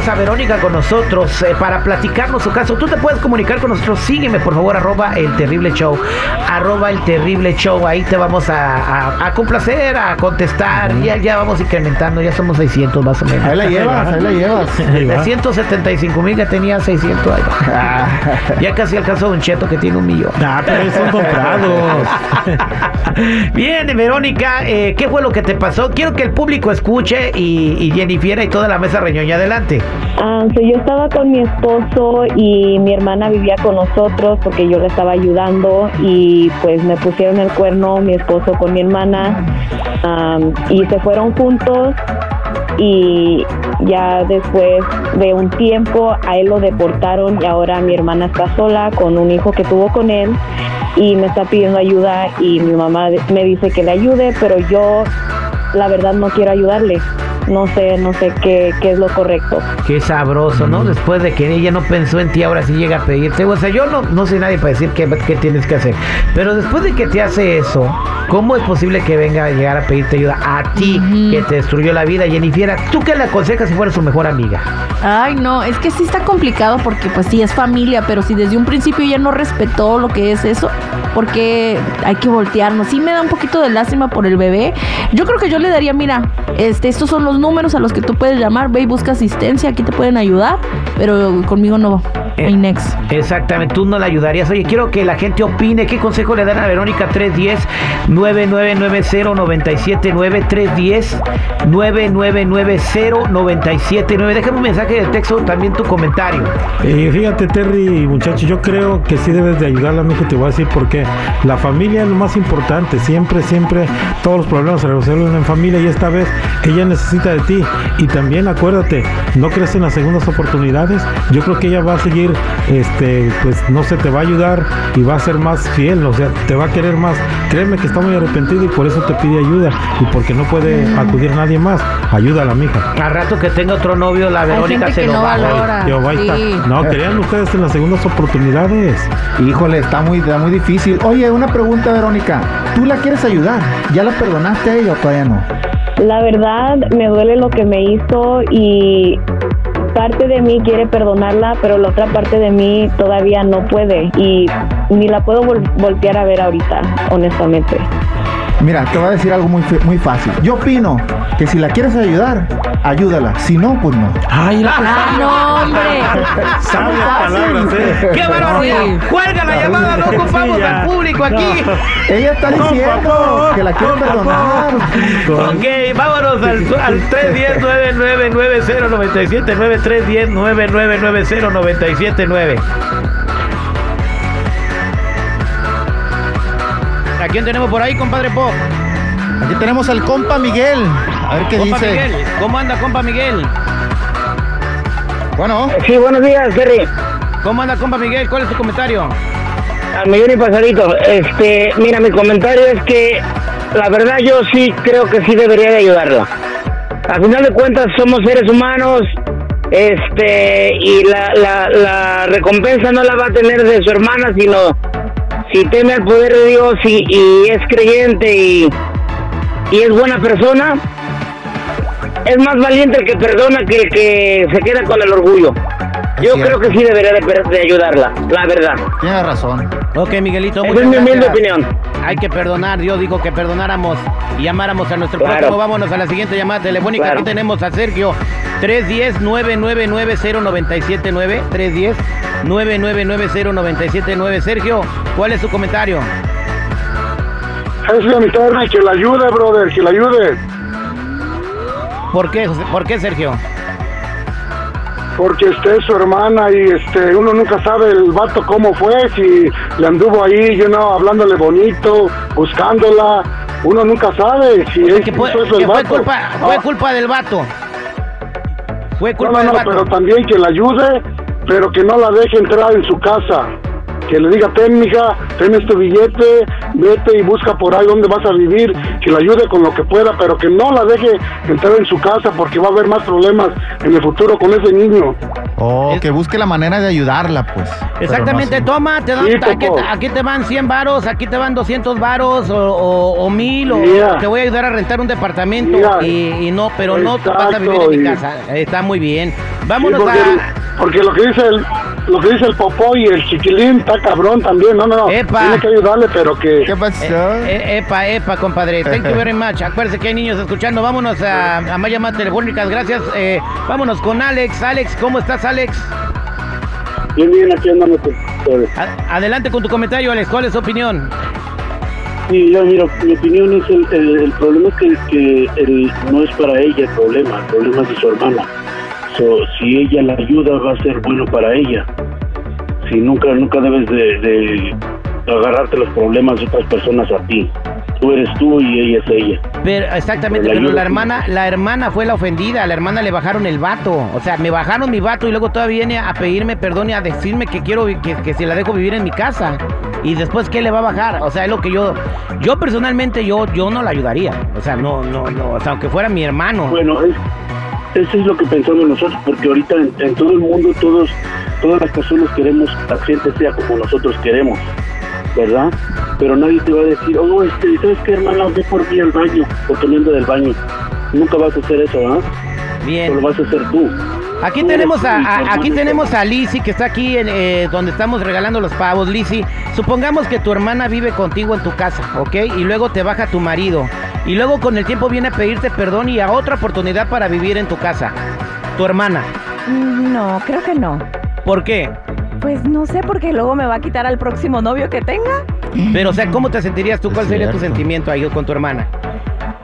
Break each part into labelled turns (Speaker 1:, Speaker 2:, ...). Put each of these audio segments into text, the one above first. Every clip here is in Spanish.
Speaker 1: tenemos a Verónica con nosotros eh, para platicarnos su caso. Tú te puedes comunicar con nosotros. Sígueme, por favor, arroba el terrible show. Arroba el terrible show. Ahí te vamos a, a, complacer, a contestar. Ya, ya vamos incrementando. Ya somos 600 más o menos.
Speaker 2: Ahí la llevas, ahí la llevas.
Speaker 1: De 175 mil ya tenía 600. Ahí va. ya casi alcanzó un cheto que tiene un millón.
Speaker 2: Ah, pero son comprados.
Speaker 1: Bien, Verónica, eh, ¿qué fue lo que te pasó? Quiero que el público escuche y, y Jennifer y toda la mesa reñoña adelante.
Speaker 3: Ah, yo estaba con mi esposo y mi hermana vivía con nosotros porque yo le estaba ayudando y pues me pusieron el cuerno mi esposo con mi hermana y se fueron juntos y ya después de un tiempo a él lo deportaron y ahora mi hermana está sola con un hijo que tuvo con él y me está pidiendo ayuda y mi mamá me dice que le ayude, pero yo la verdad no quiero ayudarle. No sé, no sé qué, qué es lo correcto.
Speaker 1: Qué sabroso, ¿no? Después de que ella no pensó en ti, ahora sí llega a pedirte. O sea, yo no, no soy nadie para decir qué, qué tienes que hacer. Pero después de que te hace eso, ¿cómo es posible que venga a llegar a pedirte ayuda a ti, que te destruyó la vida? Jennifer, ¿tú qué le aconsejas si fuera su mejor amiga?
Speaker 4: Ay, no, es que sí está complicado porque pues sí es familia, pero si desde un principio ya no respetó lo que es eso, porque hay que voltearnos. Sí me da un poquito de lástima por el bebé. Yo creo que yo le daría, mira, este, estos son los números a los que tú puedes llamar, ve y busca asistencia, aquí te pueden ayudar, pero conmigo no.
Speaker 1: Eh,
Speaker 4: next.
Speaker 1: Exactamente, tú no la ayudarías. Oye, quiero que la gente opine. ¿Qué consejo le dan a Verónica 310-9990-979? 310-9990-979. Déjame un mensaje de texto, también tu comentario.
Speaker 2: Y fíjate, Terry, muchacho, yo creo que sí debes de ayudarla, mijo, te voy a decir por qué. La familia es lo más importante. Siempre, siempre, todos los problemas se resuelven en familia y esta vez ella necesita de ti. Y también acuérdate, no crees en las segundas oportunidades. Yo creo que ella va a seguir, este, pues no sé, te va a ayudar y va a ser más fiel, o sea, te va a querer más. Créeme que está muy arrepentido y por eso te pide ayuda y porque no puede acudir nadie más. Ayúdala, mija.
Speaker 1: Al rato que tenga otro novio, la Verónica se lo
Speaker 4: no
Speaker 1: va a
Speaker 4: valora.
Speaker 2: Está.
Speaker 4: Sí.
Speaker 2: No, crean ustedes en las segundas oportunidades.
Speaker 5: Híjole, está muy, está muy difícil. Oye, una pregunta, Verónica. ¿Tú la quieres ayudar? ¿Ya la perdonaste a ella o todavía no?
Speaker 3: La verdad me duele lo que me hizo y parte de mí quiere perdonarla, pero la otra parte de mí todavía no puede y ni la puedo vol- voltear a ver ahorita, honestamente.
Speaker 5: Mira, te voy a decir algo muy, muy fácil. Yo opino que si la quieres ayudar, ayúdala. Si no, pues no.
Speaker 2: Ay, la
Speaker 4: Ah, no, hombre.
Speaker 2: sabias palabras, ¿eh?
Speaker 1: ¡Qué barbaridad!
Speaker 4: Sí.
Speaker 1: ¡Cuelga la llamada! ¡No ocupamos
Speaker 2: Sí,
Speaker 1: al público aquí!
Speaker 5: Ella está diciendo que la quiere perdonar.
Speaker 1: Ok, vámonos al, al 310-999-0979. 310-999-0979. ¿A quién tenemos por ahí, compadre Pop?
Speaker 5: Aquí tenemos al compa Miguel. A ver qué
Speaker 1: Compa
Speaker 5: dice.
Speaker 1: Miguel. ¿Cómo anda, compa Miguel?
Speaker 5: Bueno,
Speaker 6: Sí, buenos días, Terry.
Speaker 1: ¿Cómo anda, compa Miguel? ¿Cuál es tu comentario?
Speaker 6: Al millón y pasadito. Este, mira, mi comentario es que la verdad yo sí creo que sí debería de ayudarla. Al final de cuentas somos seres humanos, este, y la, la, la recompensa no la va a tener de su hermana, sino si teme al poder de Dios y, es creyente y, y es buena persona, es más valiente el que perdona que el que se queda con el orgullo. Yo creo que sí debería de, ayudarla, la verdad.
Speaker 5: tiene razón.
Speaker 1: Ok, Miguelito,
Speaker 6: Esa
Speaker 1: muchas
Speaker 6: es mi humilde opinión.
Speaker 1: Hay que perdonar, Dios dijo que perdonáramos y amáramos a nuestro
Speaker 6: Claro.
Speaker 1: prójimo. Vámonos a la siguiente llamada telefónica.
Speaker 6: Claro.
Speaker 1: Aquí tenemos a Sergio 310-999-0979. 310-999-0979. Sergio, ¿cuál es su comentario?
Speaker 7: Es la mitad que la ayude, brother, que la ayude.
Speaker 1: ¿Por qué, José? ¿Por qué, Sergio?
Speaker 7: Porque este es su hermana y este uno nunca sabe el vato cómo fue, si le anduvo ahí, yo no, hablándole bonito, buscándola. Uno nunca sabe si es,
Speaker 1: Que fue,
Speaker 7: hizo eso
Speaker 1: que
Speaker 7: el
Speaker 1: fue
Speaker 7: vato.
Speaker 1: culpa, fue
Speaker 7: Ah,
Speaker 1: culpa del vato. Fue culpa
Speaker 7: no,
Speaker 1: del
Speaker 7: no,
Speaker 1: vato.
Speaker 7: pero también que la ayude, pero que no la deje entrar en su casa. que le diga, ten mija, ten este billete, vete y busca por ahí donde vas a vivir, que le ayude con lo que pueda, pero que no la deje entrar en su casa porque va a haber más problemas en el futuro con ese niño.
Speaker 5: Oh, que busque la manera de ayudarla, pues.
Speaker 1: Exactamente,
Speaker 5: no
Speaker 1: toma, te dan,
Speaker 7: Sí,
Speaker 1: aquí, te van 100 varos, aquí te van 200 varos o, o, o 1000 o
Speaker 7: Mira.
Speaker 1: te voy a ayudar a rentar un departamento y, y no, pero no te vas a
Speaker 7: Exacto,
Speaker 1: vivir en mi casa. Está muy bien.
Speaker 7: Sí,
Speaker 1: Vámonos
Speaker 7: porque,
Speaker 1: a...
Speaker 7: porque lo que dice el lo que dice el popó y el chiquilín está cabrón también, no, no, no.
Speaker 1: Epa.
Speaker 7: Tiene que ayudarle, pero que
Speaker 5: ¿Qué pasó?
Speaker 1: Eh, epa, epa, compadre. Thank you very much. Acuérdense que hay niños escuchando. Vámonos a, a más llamadas telefónicas. Gracias. Eh, vámonos con Alex. Alex, ¿cómo estás, Alex?
Speaker 6: Bien, bien, aquí andamos
Speaker 1: adelante con tu comentario, Alex. ¿Cuál es tu opinión?
Speaker 6: Sí, yo, mira, mi opinión es el, el, el problema es que, que el, no es para ella el problema, el problema es de su hermana. So, si ella la ayuda va a ser bueno para ella. Si nunca nunca debes de, de agarrarte los problemas de otras personas a ti. Tú eres tú y ella es ella.
Speaker 1: Pero, exactamente,
Speaker 6: Pero la
Speaker 1: pero la
Speaker 6: ayuda,
Speaker 1: hermana, la hermana fue la ofendida, a la hermana le bajaron el vato, o sea, me bajaron mi vato y luego todavía viene a pedirme perdón y a decirme que quiero que, que si la dejo vivir en mi casa. Y después qué le va a bajar, o sea, es lo que yo, yo personalmente yo, yo no la ayudaría, o sea, no, no, no, o sea, aunque fuera mi hermano.
Speaker 6: Bueno, es, eso es lo que pensamos nosotros, porque ahorita en, en todo el mundo todos, todas las personas queremos que la gente sea como nosotros queremos, ¿verdad? Pero nadie te va a decir, oh, este, ¿sabes qué, hermana? Ve por mí al baño, o cambiando del baño. Nunca vas a hacer eso, ¿ah?
Speaker 1: Bien.
Speaker 6: Solo vas a hacer tú.
Speaker 1: Aquí
Speaker 6: Tú
Speaker 1: tenemos a, aquí tenemos a Lizzy que está aquí en, eh, donde estamos regalando los pavos. Lizzy, supongamos que tu hermana vive contigo en tu casa, ¿ok? Y luego te baja tu marido. Y luego con el tiempo viene a pedirte perdón y a otra oportunidad para vivir en tu casa. Tu hermana.
Speaker 8: Mm, No, creo que no.
Speaker 1: ¿Por qué?
Speaker 8: Pues no sé, porque luego me va a quitar al próximo novio que tenga.
Speaker 1: Pero, o sea, ¿cómo te sentirías tú? ¿Cuál sería tu sentimiento ahí con tu hermana?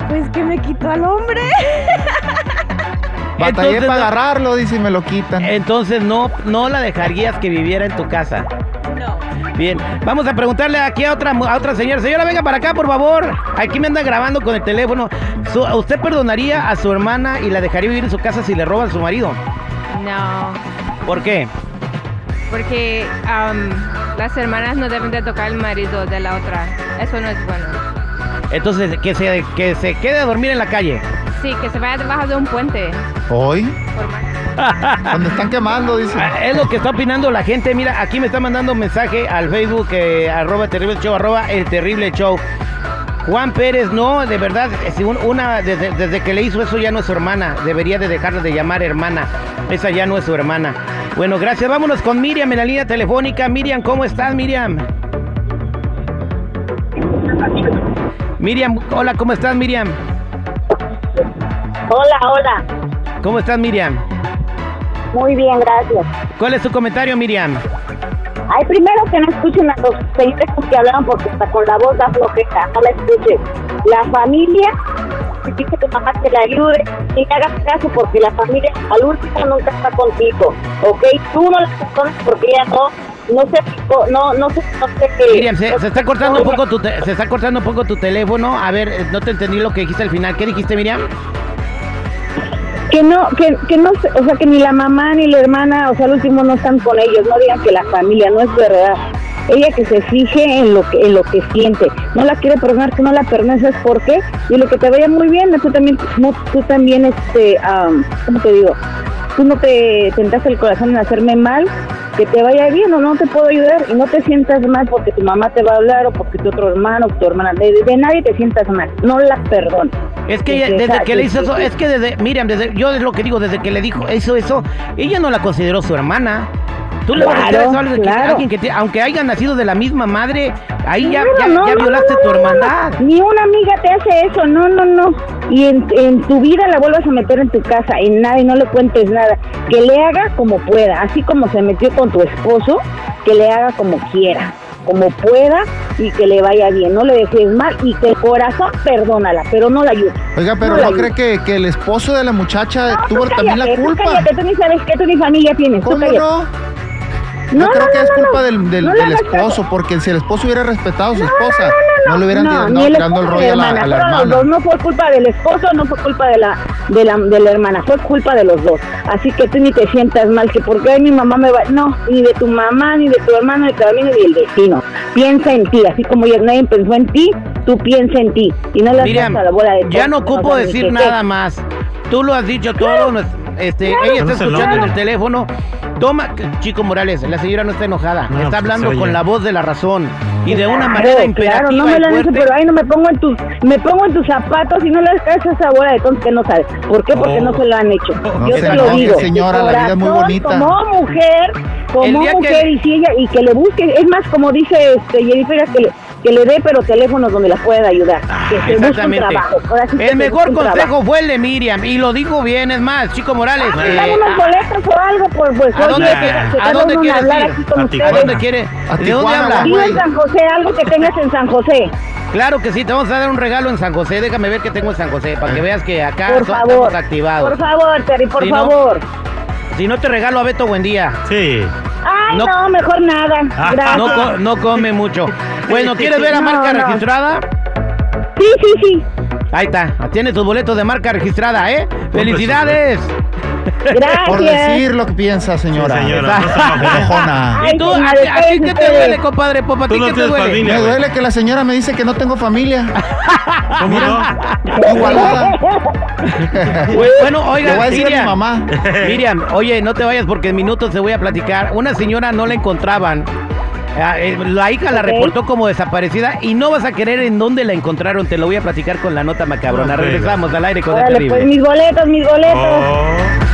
Speaker 8: Pues que me quitó al hombre.
Speaker 5: Batallé
Speaker 1: Entonces,
Speaker 5: para
Speaker 1: no-
Speaker 5: agarrarlo, dice, y me lo quitan.
Speaker 1: Entonces no, no la dejarías que viviera en tu casa.
Speaker 8: No.
Speaker 1: Bien, vamos a preguntarle aquí a otra, mu- a otra señora. Señora, venga para acá, por favor. Aquí me anda grabando con el teléfono. Su- ¿Usted perdonaría a su hermana y la dejaría vivir en su casa si le roban a su marido?
Speaker 9: No,
Speaker 1: ¿Por qué?
Speaker 9: Porque las hermanas no deben de tocar el marido de la otra. Eso no es bueno.
Speaker 1: Entonces, que se, que se quede a dormir en la calle.
Speaker 9: Sí, que se vaya debajo de un puente.
Speaker 5: Hoy,
Speaker 9: Por más.
Speaker 5: cuando están quemando, dice.
Speaker 1: Ah, Es lo que está opinando la gente. Mira, aquí me está mandando un mensaje al Facebook, eh, arroba terrible show, arroba el terrible show. Juan Pérez, no, de verdad, si un- una, desde, desde que le hizo eso ya no es su hermana. Debería de dejarla de llamar hermana. Esa ya no es su hermana. Bueno, gracias. Vámonos con Miriam en la línea telefónica. Miriam, ¿cómo estás, Miriam? Miriam, hola, ¿cómo estás, Miriam?
Speaker 10: Hola, hola.
Speaker 1: ¿Cómo estás, Miriam?
Speaker 10: Muy bien, gracias.
Speaker 1: ¿Cuál es tu comentario, Miriam?
Speaker 10: Ay, primero que no escuchen a los señores que hablaron porque está con la voz da flojera, no la escuchen. La familia, si dice tu mamá que la ayude, y le hagas caso porque la familia al último nunca está contigo, ¿ok? Tú no la perdonas porque ella no, no se picó, no, no se, no sé qué.
Speaker 1: Miriam, se, se está cortando un poco tu te- se está cortando un poco tu teléfono. A ver, eh, no te entendí lo que dijiste al final. ¿Qué dijiste, Miriam?
Speaker 10: Que no, que, que no, o sea, que ni la mamá ni la hermana, o sea, al último no están con ellos, no digan que la familia, no es verdad. Ella que se fije en lo que, en lo que siente, no la quiere perdonar, que no la perdones, ¿sabes por qué? Y lo que te vaya muy bien, tú también, no, tú también, este, am, ¿cómo te digo? Tú no te tentaste el corazón en hacerme mal, que te vaya bien o no te puedo ayudar y no te sientas mal porque tu mamá te va a hablar o porque tu otro hermano o tu hermana, de, de nadie te sientas mal, no la perdones.
Speaker 1: Es que ella- desde que le hizo eso, es que desde, Miriam, desde, yo es lo que digo, desde que le dijo, hizo eso, ella no la consideró su hermana. Tú le vas a decir
Speaker 10: Claro,
Speaker 1: eso a alguien que-
Speaker 10: claro.
Speaker 1: alguien que, te- aunque hayan nacido de la misma madre, ahí ya,
Speaker 10: Claro,
Speaker 1: ya,
Speaker 10: no,
Speaker 1: ya
Speaker 10: no,
Speaker 1: violaste
Speaker 10: no,
Speaker 1: tu hermandad.
Speaker 10: no. Ni una amiga te hace eso, no, no, no. Y en, en tu vida la vuelvas a meter en tu casa, en nada, y no le cuentes nada. Que le haga como pueda, así como se metió con tu esposo, que le haga como quiera, como pueda y que le vaya bien. No le dejes mal y que el corazón perdónala, pero no la ayudes.
Speaker 5: Oiga, pero
Speaker 10: No
Speaker 5: ¿no cree que, que el esposo de la muchacha
Speaker 10: No, tú
Speaker 5: tuvo también la
Speaker 10: cállate, tú
Speaker 5: culpa?
Speaker 10: cállate, tú ni sabes que tú ni familia tienes. tú
Speaker 5: ¿Cómo
Speaker 10: cállate.
Speaker 5: no?
Speaker 10: No,
Speaker 5: Yo creo
Speaker 10: no,
Speaker 5: que
Speaker 10: no,
Speaker 5: es
Speaker 10: no,
Speaker 5: culpa
Speaker 10: no.
Speaker 5: del, del,
Speaker 10: No
Speaker 5: del esposo, porque si el esposo hubiera respetado a su esposa, no,
Speaker 10: no,
Speaker 5: le hubieran
Speaker 10: no,
Speaker 5: tirado
Speaker 10: ni el
Speaker 5: tirando el rollo a la,
Speaker 10: hermana,
Speaker 5: a la hermana.
Speaker 10: dos, no fue culpa del esposo, no fue culpa de la de la, de la hermana, fue culpa de los dos. Así que tú ni te sientas mal, que porque mi mamá me va... No, ni de tu mamá, ni de tu hermano, ni de tu amigo, ni del vecino. Piensa en ti, así como ya nadie pensó en ti, tú piensa en ti. Y no le
Speaker 1: Miriam,
Speaker 10: a la bola de
Speaker 1: ya no ocupo
Speaker 10: saben
Speaker 1: decir
Speaker 10: qué.
Speaker 1: nada más. Tú lo has dicho todo. no es- Este, ella está
Speaker 2: No
Speaker 1: escuchando en el teléfono. Toma, Chico Morales, la señora no está enojada.
Speaker 2: No,
Speaker 1: está
Speaker 2: pues,
Speaker 1: hablando con la voz de la razón. Y de una manera imperativa
Speaker 10: Claro, no me dicho,
Speaker 1: fuerte.
Speaker 10: pero ay, no me pongo en tus, me pongo en tus zapatos y no le hagas esa bola de tontos que no sabes. ¿Por qué? Porque
Speaker 2: Oh.
Speaker 10: no se lo han hecho.
Speaker 5: No
Speaker 10: Yo
Speaker 5: se
Speaker 10: te lo digo.
Speaker 5: señora, la vida es muy bonita.
Speaker 10: Como mujer, como
Speaker 1: día que-
Speaker 10: mujer y si ella y que le busque, es más como dice este Jennifer que le, que le dé pero teléfonos donde la pueda ayudar, que se busque un
Speaker 1: Exactamente.
Speaker 10: trabajo. Ahora sí que
Speaker 1: El mejor consejo
Speaker 10: trabajo.
Speaker 1: fue el de Miriam. Y lo digo bien, es más, Chico Morales.
Speaker 10: Ah,
Speaker 1: eh,
Speaker 10: dame unos boletos o algo, pues, pues
Speaker 1: ¿A
Speaker 10: oye,
Speaker 1: dónde,
Speaker 10: que- que
Speaker 1: ¿a dónde quieres
Speaker 10: hablar
Speaker 1: ir?
Speaker 10: aquí con
Speaker 2: A
Speaker 1: ¿A
Speaker 10: ustedes.
Speaker 1: dónde quiere?
Speaker 5: A
Speaker 1: ¿De dónde habla?
Speaker 10: En San José, algo que tengas en San José.
Speaker 1: Claro que sí, te vamos a dar un regalo en San José. Déjame ver qué tengo en San José para que veas que acá
Speaker 10: Por
Speaker 1: so-
Speaker 10: favor.
Speaker 1: estamos activados.
Speaker 10: Por favor, Terry, por
Speaker 1: Si no-
Speaker 10: favor.
Speaker 1: Si no te regalo a Beto Buendía.
Speaker 2: Sí.
Speaker 10: Ay,
Speaker 1: No.
Speaker 10: no, mejor nada. Gracias.
Speaker 1: No, no come mucho. Bueno, ¿quieres ver a marca
Speaker 10: no.
Speaker 1: registrada?
Speaker 10: Sí, sí, sí.
Speaker 1: Ahí está. Tiene tus boletos de marca registrada, ¿eh? ¡Felicidades!
Speaker 10: Gracias.
Speaker 5: Por decir lo que piensa, señora.
Speaker 2: Sí, señora, no se enoje.
Speaker 5: Enojona.
Speaker 10: Ay,
Speaker 1: ¿Y tú? ¿A, ti qué te duele, compadre? Popa, ¿A ti
Speaker 2: no
Speaker 1: qué te duele?
Speaker 2: familia.
Speaker 5: Me duele que la señora me dice que no tengo familia.
Speaker 2: ¿Cómo no?
Speaker 5: Igualada.
Speaker 1: Bueno, oiga,
Speaker 5: voy a decir a mi
Speaker 1: Miriam,
Speaker 5: mamá.
Speaker 1: Miriam, oye, no te vayas porque en minutos te voy a platicar. Una señora no la encontraban. Ah, eh, La hija la reportó como desaparecida y no vas a querer en dónde la encontraron. Te lo voy a platicar con la nota macabrona. Regresamos al aire con el terrible.
Speaker 10: pues mis boletos, mis boletos.
Speaker 2: Oh.